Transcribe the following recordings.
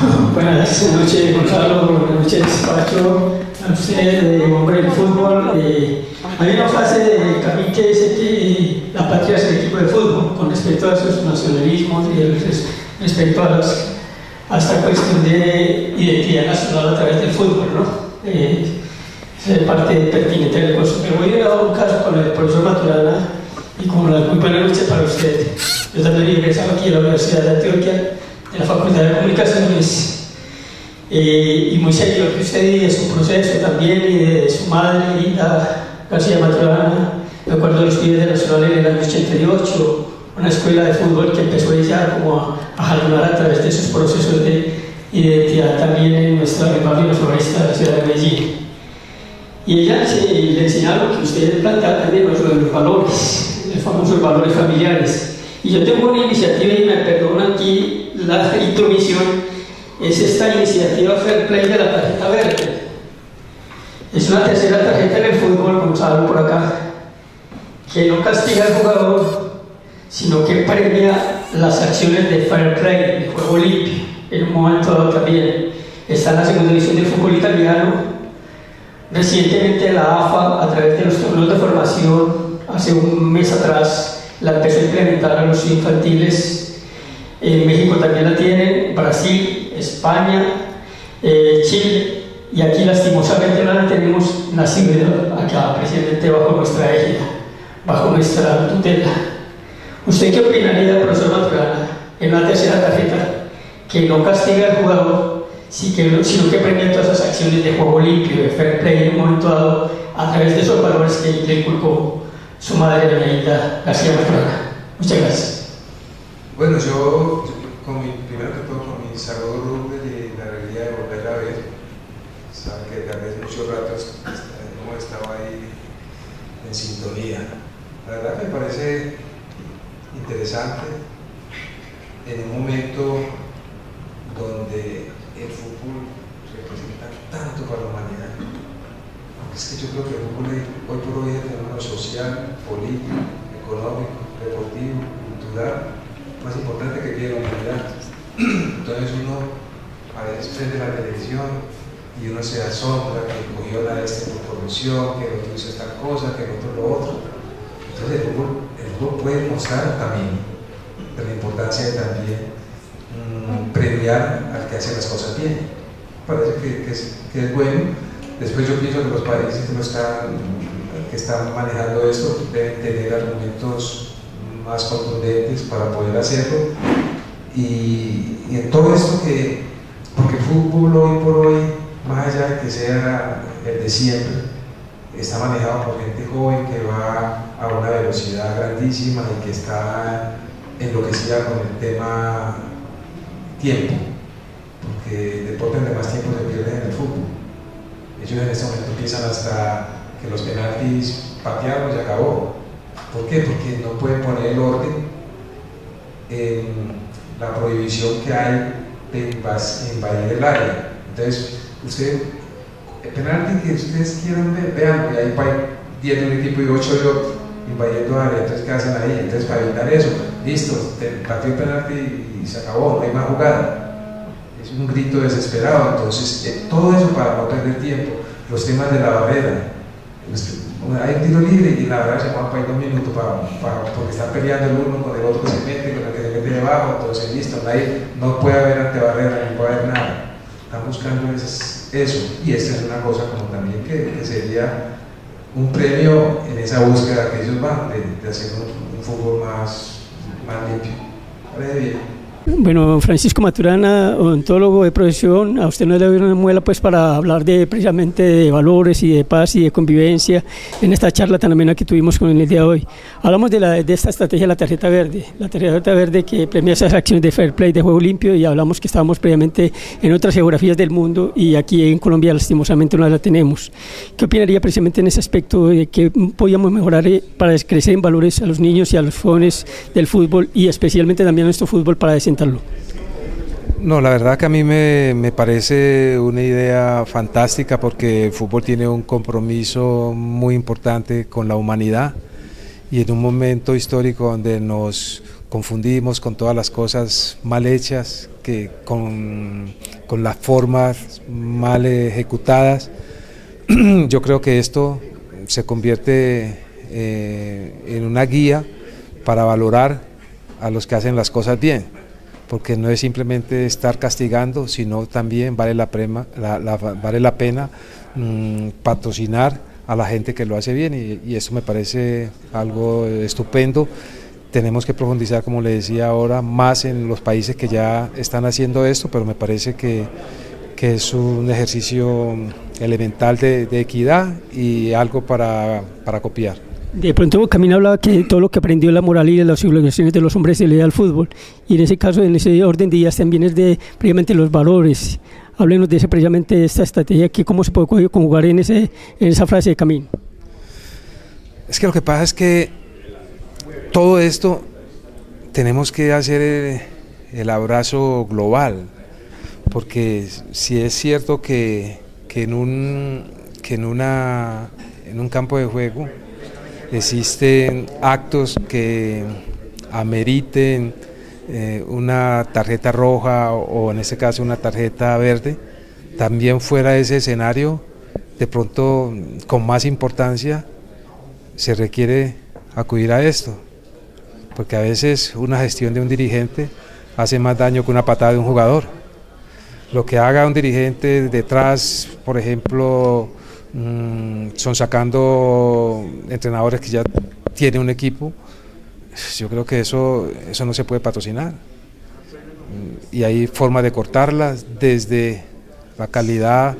Buenas noches, Gonzalo. Buenas noches, Pacho. A usted, eh, hombre del fútbol. Eh, hay una frase de Camille que dice que la patria es el equipo de fútbol, con respecto a sus nacionalismos y el, respecto a, los, a, esta cuestión de identidad nacional a través del fútbol. ¿no? Eh, es parte pertinente del curso. Me voy a dar un caso con el profesor Maturana y con la muy buena noche para usted. Yo también he ingresado aquí a la Universidad de Antioquia de la Facultad de Comunicaciones. Eh, y muy serio que usted y de su proceso también y de su madre, Linda García Maturana. Me acuerdo de los pibes de Nacional en el año 88, una escuela de fútbol que empezó ella como a, jalar a través de esos procesos de identidad también en nuestra memoria nacionalista de la ciudad de Medellín. Y ella se, le enseñaba lo que usted plantea también, los, los valores, los famosos valores familiares. Y yo tengo una iniciativa y me perdona aquí la intromisión es esta iniciativa Fair Play de la tarjeta verde. Es una tercera tarjeta en el fútbol, Gonzalo, por acá, que no castiga al jugador, sino que premia las acciones de Fair Play, el juego limpio, en un momento dado también. Está en la segunda edición del fútbol italiano. Recientemente la AFA, a través de los torneos de formación, hace un mes atrás, la empezó a implementar a los infantiles. En México también la tienen, Brasil, España, eh, Chile, y aquí lastimosamente la tenemos. Nacida acá, precisamente bajo nuestra égida, bajo nuestra tutela. ¿Usted qué opinaría, profesor Maturana, en la tercera tarjeta, que no castiga al jugador, sino que premia todas esas acciones de juego limpio, de fair play en un momento dado, a través de esos valores que le inculcó su madre, Hilda García Maturana? Muchas gracias. Bueno, yo, con mi, primero que todo, con mi saludo Rubén y la alegría de volver a ver, saben que vez muchos ratos hemos estado ahí en sintonía. La verdad que me parece interesante en un momento donde el fútbol representa tanto para la humanidad. Es que yo creo que el fútbol hoy por hoy es fenómeno social, político, económico, deportivo, cultural más importante que tiene la humanidad. Entonces uno a veces prende la televisión y uno se asombra que cogió la este por corrupción, que el otro hizo esta cosa, que el otro lo otro. Entonces el fútbol, puede mostrar también la importancia de también mm, premiar al que hace las cosas bien. Parece que, es, bueno. Después yo pienso que los países que, están, que están manejando esto deben tener argumentos más contundentes para poder hacerlo. Y, en todo esto que, porque el fútbol hoy por hoy, más allá de que sea el de siempre, está manejado por gente joven que va a una velocidad grandísima y que está enloquecida con el tema tiempo, porque el deporte de más tiempo se pierde. En este momento piensan hasta que los penaltis patearon y acabó. ¿Por qué? Porque no pueden poner el orden en la prohibición que hay de invadir el área. Entonces, usted, el penalti que ustedes quieran ver, vean, ahí hay 10 de un equipo y 8 de otro, invadiendo área, entonces ¿qué hacen ahí? Entonces, para evitar eso, listo, partió el penalti y se acabó, no hay más jugada. Es un grito desesperado, entonces, eh, todo eso para no perder tiempo. Los temas de la barrera, hay un tiro libre y la verdad se van para dos minutos para, porque están peleando el uno con el otro que se mete, con el que se mete debajo, entonces listo, nadie, no puede haber antebarrera, no puede haber nada. Están buscando eso y esta es una cosa como también que, sería un premio en esa búsqueda que ellos van de, hacer un, fútbol más, más limpio. Parece bien. Bueno, Francisco Maturana, odontólogo de profesión, a usted no le doy una muela pues para hablar de precisamente de valores y de paz y de convivencia en esta charla tan amena que tuvimos con el día de hoy. Hablamos de, la, de esta estrategia de la tarjeta verde, la tarjeta verde que premia esas acciones de fair play, de juego limpio y hablamos que estábamos previamente en otras geografías del mundo y aquí en Colombia lastimosamente no la tenemos. ¿Qué opinaría precisamente en ese aspecto de que podíamos mejorar eh, para crecer en valores a los niños y a los jóvenes del fútbol y especialmente también a nuestro fútbol para no, la verdad que a mí me, parece una idea fantástica porque el fútbol tiene un compromiso muy importante con la humanidad y en un momento histórico donde nos confundimos con todas las cosas mal hechas, que con con las formas mal ejecutadas. Yo creo que esto se convierte eh, en una guía para valorar a los que hacen las cosas bien, porque no es simplemente estar castigando, sino también vale la, vale la pena mm, patrocinar a la gente que lo hace bien y, y eso me parece algo estupendo tenemos que profundizar, como le decía ahora, más en los países que ya están haciendo esto, pero me parece que, que es un ejercicio elemental de, equidad y algo para, para, copiar. De pronto Camino hablaba que todo lo que aprendió la moral y las civilizaciones de los hombres se le da al fútbol, y en ese caso, en ese orden de ideas también es de previamente los valores. Háblenos de ese, precisamente de esta estrategia, que cómo se puede conjugar en, ese, en esa frase de Camino. Es que lo que pasa es que todo esto tenemos que hacer el, abrazo global, porque si es cierto que, en, un, que en, una, en un campo de juego existen actos que ameriten eh, una tarjeta roja o, en este caso una tarjeta verde, también fuera de ese escenario, de pronto con más importancia se requiere acudir a esto porque a veces una gestión de un dirigente hace más daño que una patada de un jugador. Lo que haga un dirigente detrás, por ejemplo, mm, son sacando entrenadores que ya tienen un equipo, yo creo que eso, eso no se puede patrocinar. Mm, y hay forma de cortarlas desde la calidad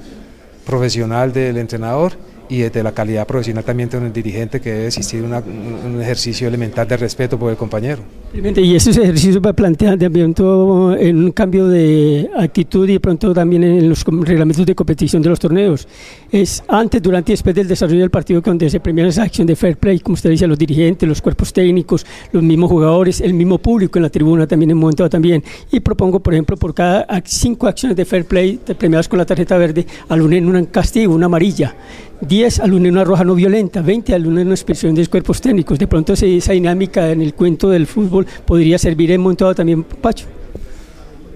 profesional del entrenador y desde la calidad profesional también de un dirigente que debe existir un ejercicio elemental de respeto por el compañero. Y esos ejercicios va plantear también todo en un cambio de actitud y pronto también en los reglamentos de competición de los torneos. Es antes, durante y después del desarrollo del partido donde se premia esa acción de fair play, como usted dice, los dirigentes, los cuerpos técnicos, los mismos jugadores, el mismo público en la tribuna también en un momento también. Y propongo, por ejemplo, por cada cinco acciones de fair play premiadas con la tarjeta verde, al en un castigo, una amarilla. 10 al una roja no violenta, 20 al una expresión de cuerpos técnicos. De pronto esa dinámica en el cuento del fútbol podría servir en montado también, Pacho.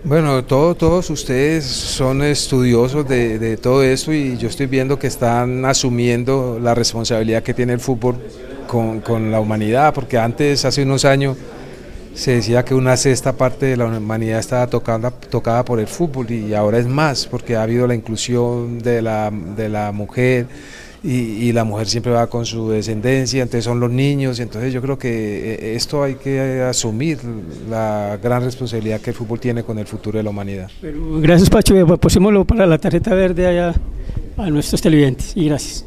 Bueno, todos ustedes son estudiosos de, todo esto y yo estoy viendo que están asumiendo la responsabilidad que tiene el fútbol con la humanidad, porque antes, hace unos años, se decía que una sexta parte de la humanidad estaba tocada, tocada por el fútbol y ahora es más porque ha habido la inclusión de la, de la mujer y, la mujer siempre va con su descendencia, entonces son los niños, entonces yo creo que eh, esto hay que asumir la gran responsabilidad que el fútbol tiene con el futuro de la humanidad. gracias Pacho, pusimoslo para la tarjeta verde allá a nuestros televidentes y gracias.